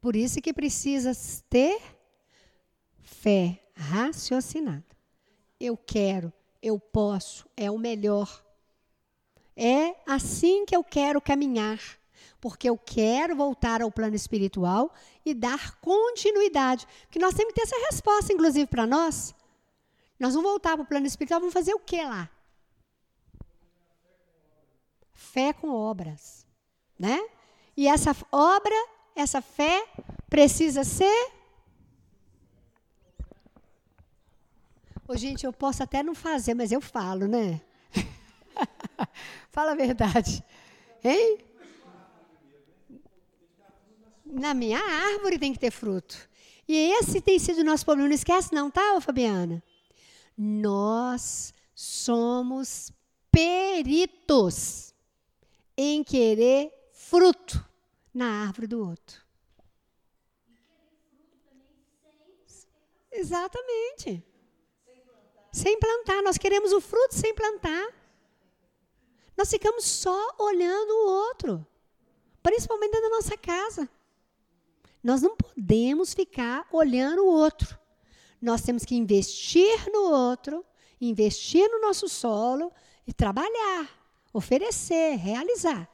Por isso que precisa ter fé raciocinada. Eu quero, eu posso, é o melhor. É assim que eu quero caminhar porque eu quero voltar ao plano espiritual e dar continuidade. Porque nós temos que ter essa resposta, inclusive, para nós. Nós vamos voltar para o plano espiritual, vamos fazer o que lá? Fé com obras, né? E essa obra, essa fé, precisa ser. Ô, gente, eu posso até não fazer, mas eu falo, né? Fala a verdade. Hein? Na minha árvore tem que ter fruto. E esse tem sido o nosso problema. Não esquece, não, tá, Fabiana? Nós somos peritos em querer fruto na árvore do outro. Exatamente. Sem plantar. Nós queremos o fruto sem plantar. Nós ficamos só olhando o outro. Principalmente dentro da nossa casa. Nós não podemos ficar olhando o outro. Nós temos que investir no outro, investir no nosso solo e trabalhar, oferecer, realizar.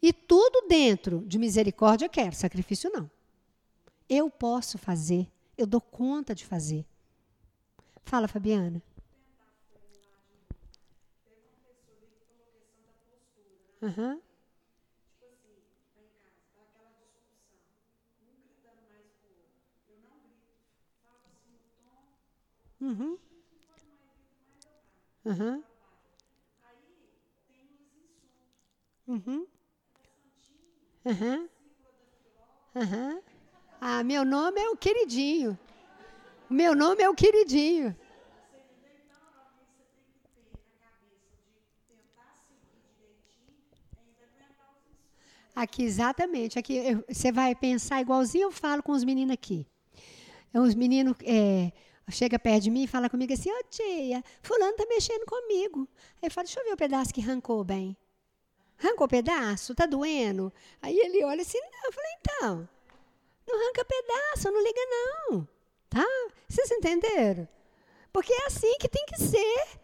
E tudo dentro de misericórdia quero, sacrifício não. Eu posso fazer, eu dou conta de fazer. Fala, Fabiana. Uhum. Uhum. Uhum. Uhum. Uhum. Uhum. Ah, meu nome é o queridinho. Meu nome é o queridinho. Aqui, exatamente. Aqui você vai pensar igualzinho eu falo com os meninos aqui. Os meninos é, chega perto de mim e fala comigo assim, ô tia, fulano tá mexendo comigo. Aí eu falo, deixa eu ver o pedaço que arrancou bem. Arrancou pedaço? Tá doendo? Aí ele olha assim, não. Eu falei, então, não arranca pedaço, não liga não. Tá? Vocês entenderam? Porque é assim que tem que ser.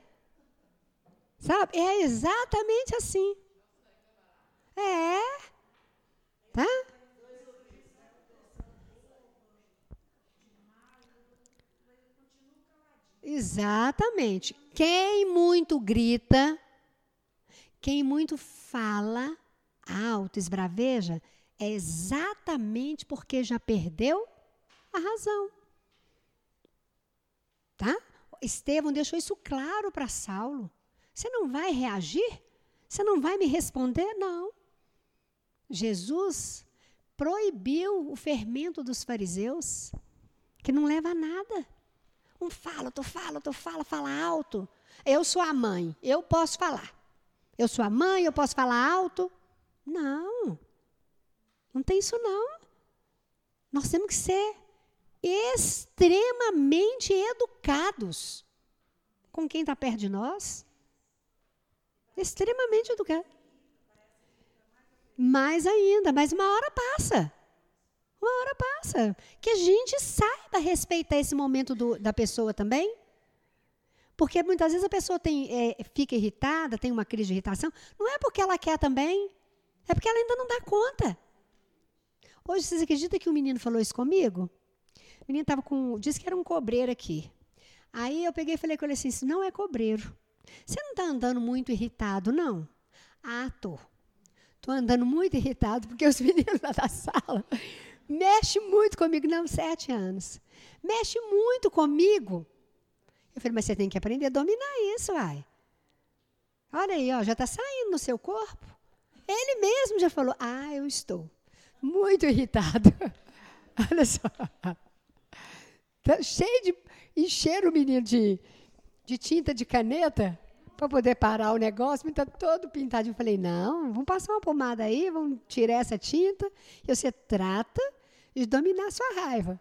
Sabe? É exatamente assim. É. Tá? Exatamente. Quem muito grita, quem muito fala alto, esbraveja, é exatamente porque já perdeu a razão. Tá? Estevão deixou isso claro para Saulo. Você não vai reagir? Você não vai me responder? Não. Jesus proibiu o fermento dos fariseus, que não leva a nada. Um fala, tu fala, tu fala, fala alto. Eu sou a mãe, eu posso falar. Eu sou a mãe, eu posso falar alto. Não. Não tem isso não. Nós temos que ser extremamente educados com quem está perto de nós. Extremamente educados. Mais ainda, mas uma hora passa. Uma hora passa. Que a gente saiba respeitar esse momento do, da pessoa também. Porque muitas vezes a pessoa tem, é, fica irritada, tem uma crise de irritação, não é porque ela quer também, é porque ela ainda não dá conta. Hoje, vocês acreditam que um menino falou isso comigo? O menino estava com. disse que era um cobreiro aqui. Aí eu peguei e falei com ele assim: não é cobreiro. Você não está andando muito irritado, não? Ah, tô. Estou andando muito irritado porque os meninos lá da sala mexem muito comigo. Não, sete anos. Mexe muito comigo. Eu falei, mas você tem que aprender a dominar isso, vai. Olha aí, ó, já está saindo no seu corpo. Ele mesmo já falou, ah, eu estou muito irritado. Olha só. Tá cheio de. Encher o menino de, de tinta de caneta para poder parar o negócio, está todo pintadinho. Eu falei, não, vamos passar uma pomada aí, vamos tirar essa tinta. E você trata de dominar a sua raiva.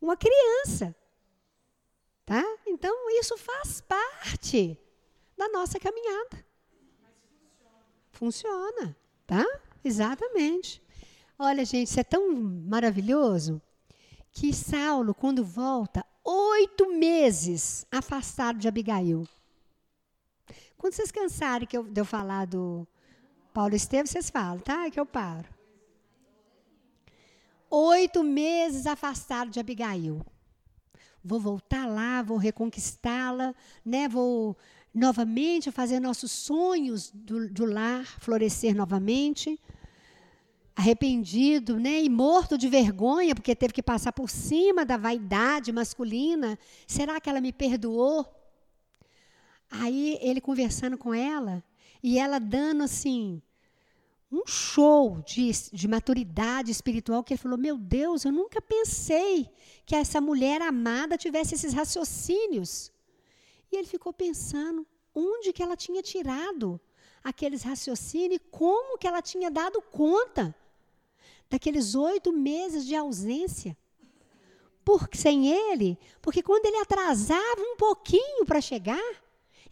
Uma criança. Tá? Então, isso faz parte da nossa caminhada. Funciona, tá? Exatamente. Olha, gente, isso é tão maravilhoso que Saulo, quando volta, oito meses afastado de Abigail. Quando vocês cansarem que eu, de eu falar do Paulo Estevam, vocês falam, tá? Que eu paro. Oito meses afastado de Abigail. Vou voltar lá, vou reconquistá-la, né? Vou novamente fazer nossos sonhos do, do lar florescer novamente. Arrependido, né? E morto de vergonha, porque teve que passar por cima da vaidade masculina. Será que ela me perdoou? Aí ele conversando com ela e ela dando assim um show de, de maturidade espiritual que ele falou: Meu Deus, eu nunca pensei que essa mulher amada tivesse esses raciocínios. E ele ficou pensando onde que ela tinha tirado aqueles raciocínios, como que ela tinha dado conta daqueles oito meses de ausência. Por, sem ele, porque quando ele atrasava um pouquinho para chegar,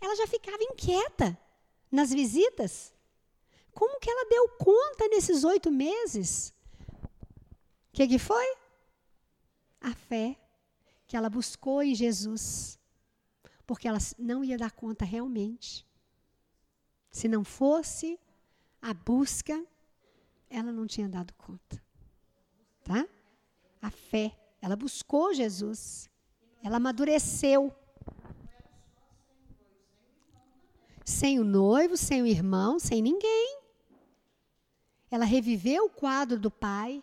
ela já ficava inquieta nas visitas. Como que ela deu conta nesses oito meses? O que, que foi? A fé que ela buscou em Jesus. Porque ela não ia dar conta realmente. Se não fosse a busca, ela não tinha dado conta. Tá? A fé. Ela buscou Jesus. Ela amadureceu. Sem o noivo, sem o irmão, sem ninguém. Ela reviveu o quadro do pai,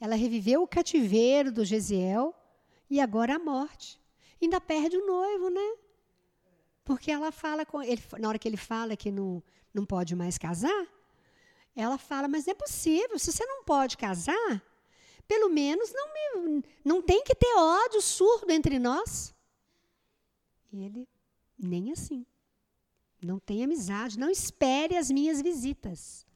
ela reviveu o cativeiro do Gesiel e agora a morte. Ainda perde o noivo, né? Porque ela fala com ele, na hora que ele fala que não, não pode mais casar, ela fala, mas não é possível, se você não pode casar, pelo menos não, me, não tem que ter ódio surdo entre nós. E ele, nem assim. Não tem amizade, não espere as minhas visitas.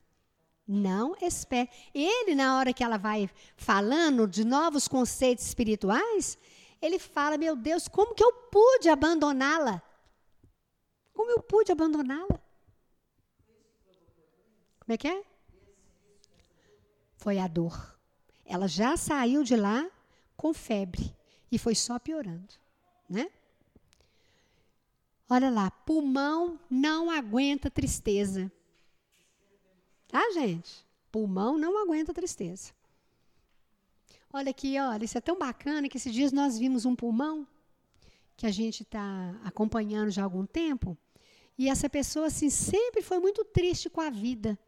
Não espere. Ele, na hora que ela vai falando de novos conceitos espirituais, ele fala: Meu Deus, como que eu pude abandoná-la? Como eu pude abandoná-la? Como é que é? Foi a dor. Ela já saiu de lá com febre e foi só piorando, né? Olha lá, pulmão não aguenta tristeza. Tá, gente? Pulmão não aguenta tristeza. Olha aqui, olha, isso é tão bacana que esses dias nós vimos um pulmão que a gente está acompanhando já há algum tempo, e essa pessoa assim sempre foi muito triste com a vida.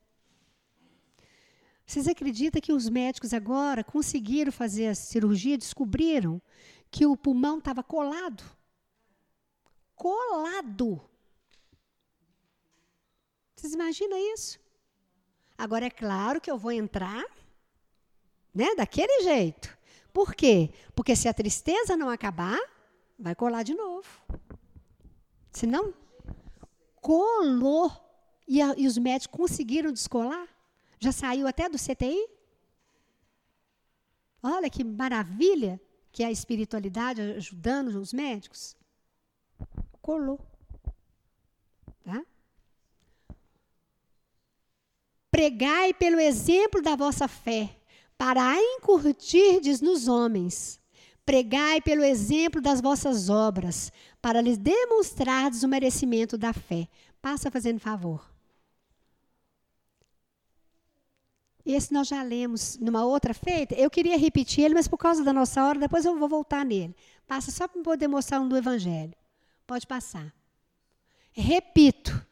Vocês acreditam que os médicos agora conseguiram fazer a cirurgia, descobriram que o pulmão estava colado? Colado. Vocês imaginam isso? Agora é claro que eu vou entrar, né, daquele jeito. Por quê? Porque se a tristeza não acabar, vai colar de novo. Se não colou e, a, e os médicos conseguiram descolar, já saiu até do CTI. Olha que maravilha que é a espiritualidade ajudando os médicos. Colou. Tá? Pregai pelo exemplo da vossa fé, para a encurtirdes nos homens. Pregai pelo exemplo das vossas obras, para lhes demonstrardes o merecimento da fé. Passa fazendo favor. Esse nós já lemos numa outra feita. Eu queria repetir ele, mas por causa da nossa hora, depois eu vou voltar nele. Passa só para poder mostrar um do Evangelho. Pode passar. Repito.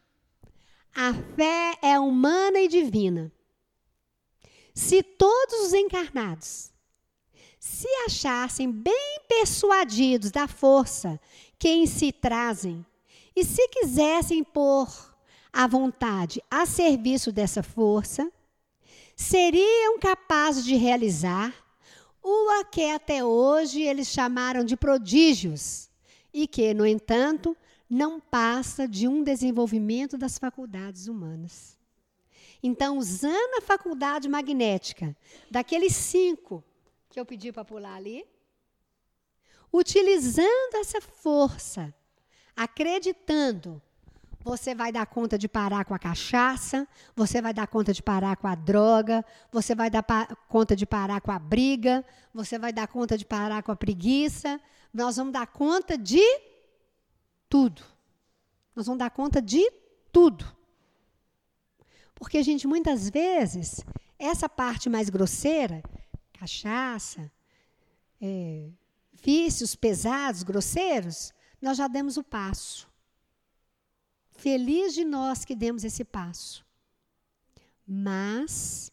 A fé é humana e divina. Se todos os encarnados se achassem bem persuadidos da força que em si trazem, e se quisessem pôr a vontade a serviço dessa força, seriam capazes de realizar o que até hoje eles chamaram de prodígios, e que, no entanto, não passa de um desenvolvimento das faculdades humanas. Então, usando a faculdade magnética, daqueles cinco que eu pedi para pular ali, utilizando essa força, acreditando, você vai dar conta de parar com a cachaça, você vai dar conta de parar com a droga, você vai dar conta de parar com a briga, você vai dar conta de parar com a preguiça, nós vamos dar conta de tudo. Nós vamos dar conta de tudo. Porque, gente, muitas vezes, essa parte mais grosseira, cachaça, é, vícios pesados, grosseiros, nós já demos o passo. Feliz de nós que demos esse passo. Mas,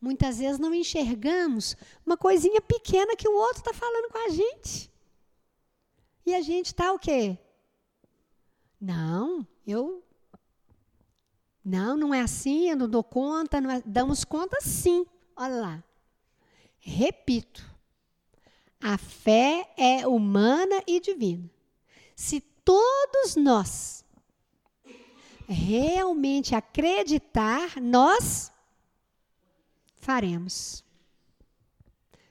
muitas vezes não enxergamos uma coisinha pequena que o outro está falando com a gente. E a gente está o quê? Não, eu. Não, não é assim, eu não dou conta, é, damos conta sim. Olha lá. Repito. A fé é humana e divina. Se todos nós realmente acreditar, nós faremos.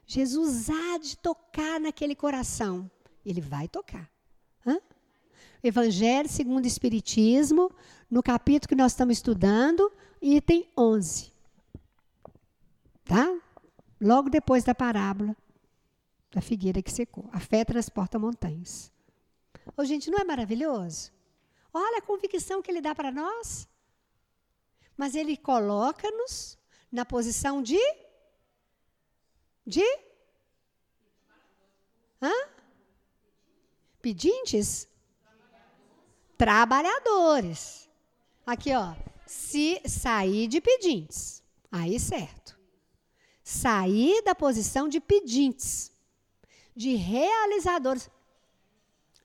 Jesus há de tocar naquele coração. Ele vai tocar. Hã? Evangelho segundo o Espiritismo, no capítulo que nós estamos estudando, item 11. Tá? Logo depois da parábola da figueira que secou. A fé transporta montanhas. Ô, gente, não é maravilhoso? Olha a convicção que ele dá para nós. Mas ele coloca-nos na posição de. De? Hã? Pedintes? Trabalhadores. Aqui, ó. Se sair de pedintes. Aí certo. Sair da posição de pedintes. De realizadores.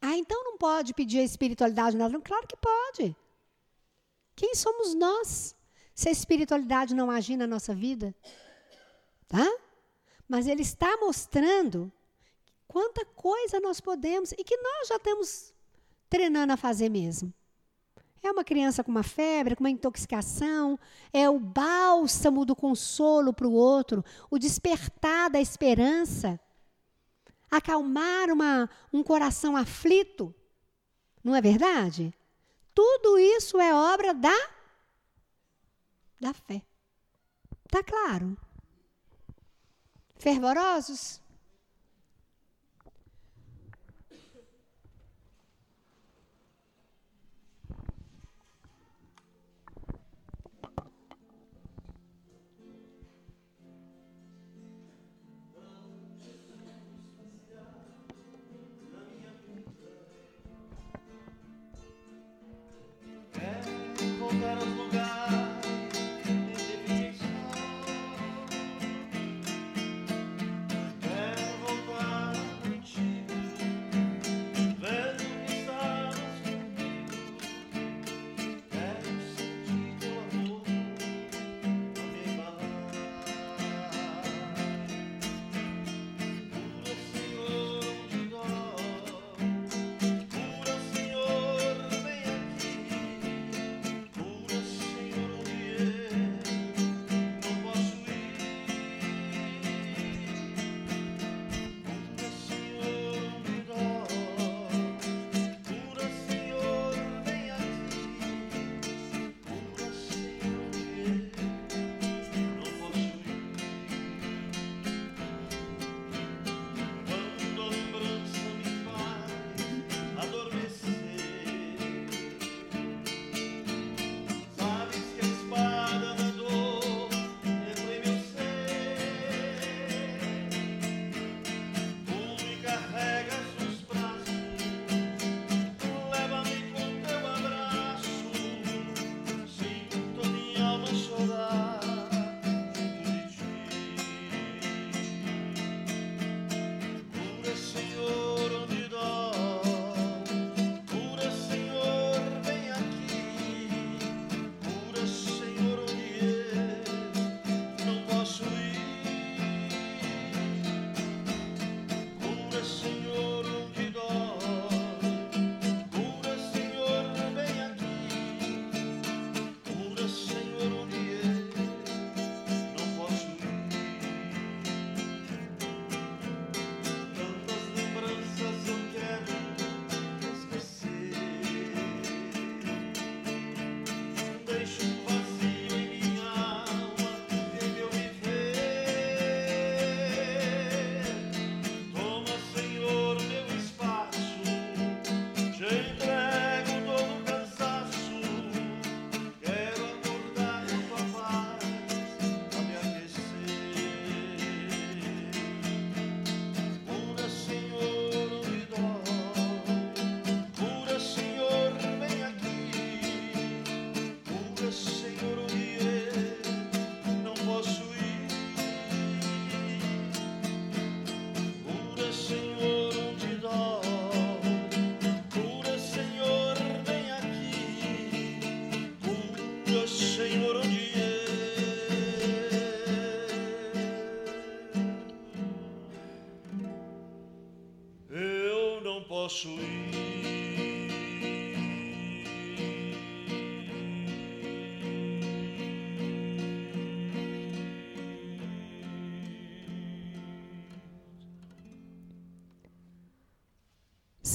Ah, então não pode pedir a espiritualidade nada. Claro que pode. Quem somos nós? Se a espiritualidade não agir na nossa vida. Tá? Mas ele está mostrando Quanta coisa nós podemos e que nós já estamos treinando a fazer mesmo. É uma criança com uma febre, com uma intoxicação, é o bálsamo do consolo para o outro, o despertar da esperança, acalmar uma, um coração aflito. Não é verdade? Tudo isso é obra da, da fé. Está claro? Fervorosos?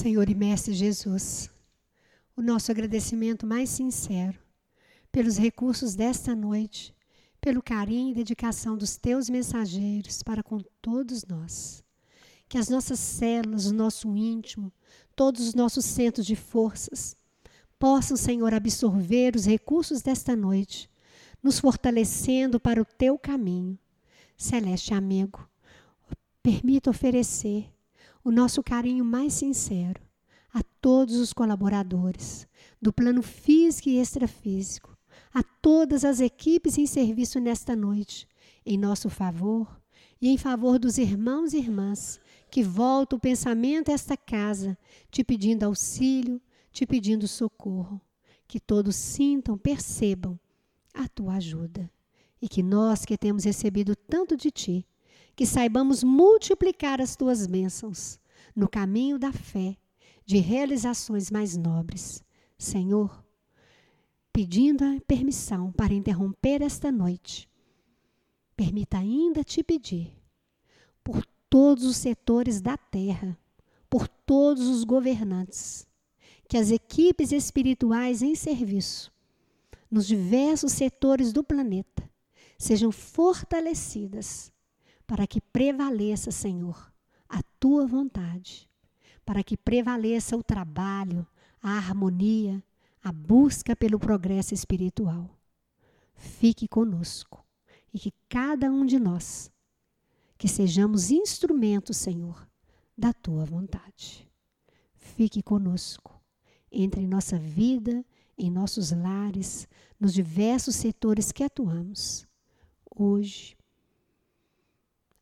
Senhor e Mestre Jesus, o nosso agradecimento mais sincero pelos recursos desta noite, pelo carinho e dedicação dos teus mensageiros para com todos nós. Que as nossas células, o nosso íntimo, todos os nossos centros de forças possam, Senhor, absorver os recursos desta noite, nos fortalecendo para o teu caminho. Celeste amigo, permita oferecer o nosso carinho mais sincero a todos os colaboradores do plano físico e extrafísico, a todas as equipes em serviço nesta noite, em nosso favor e em favor dos irmãos e irmãs que voltam o pensamento a esta casa, te pedindo auxílio, te pedindo socorro. Que todos sintam, percebam a tua ajuda. E que nós que temos recebido tanto de ti, que saibamos multiplicar as tuas bênçãos no caminho da fé, de realizações mais nobres. Senhor, pedindo a permissão para interromper esta noite, permita ainda te pedir por todos os setores da terra, por todos os governantes, que as equipes espirituais em serviço, nos diversos setores do planeta, sejam fortalecidas para que prevaleça, Senhor, a tua vontade, para que prevaleça o trabalho, a harmonia, a busca pelo progresso espiritual. Fique conosco e que cada um de nós, que sejamos instrumentos, Senhor, da tua vontade. Fique conosco, entre em nossa vida, em nossos lares, nos diversos setores que atuamos, hoje,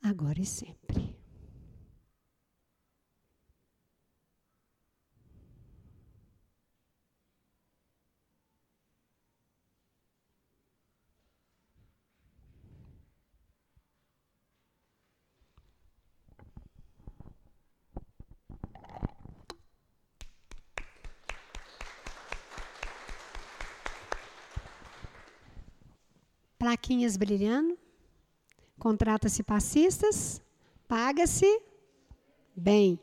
agora e sempre. Plaquinhas brilhando. Contrata-se passistas, paga-se bem.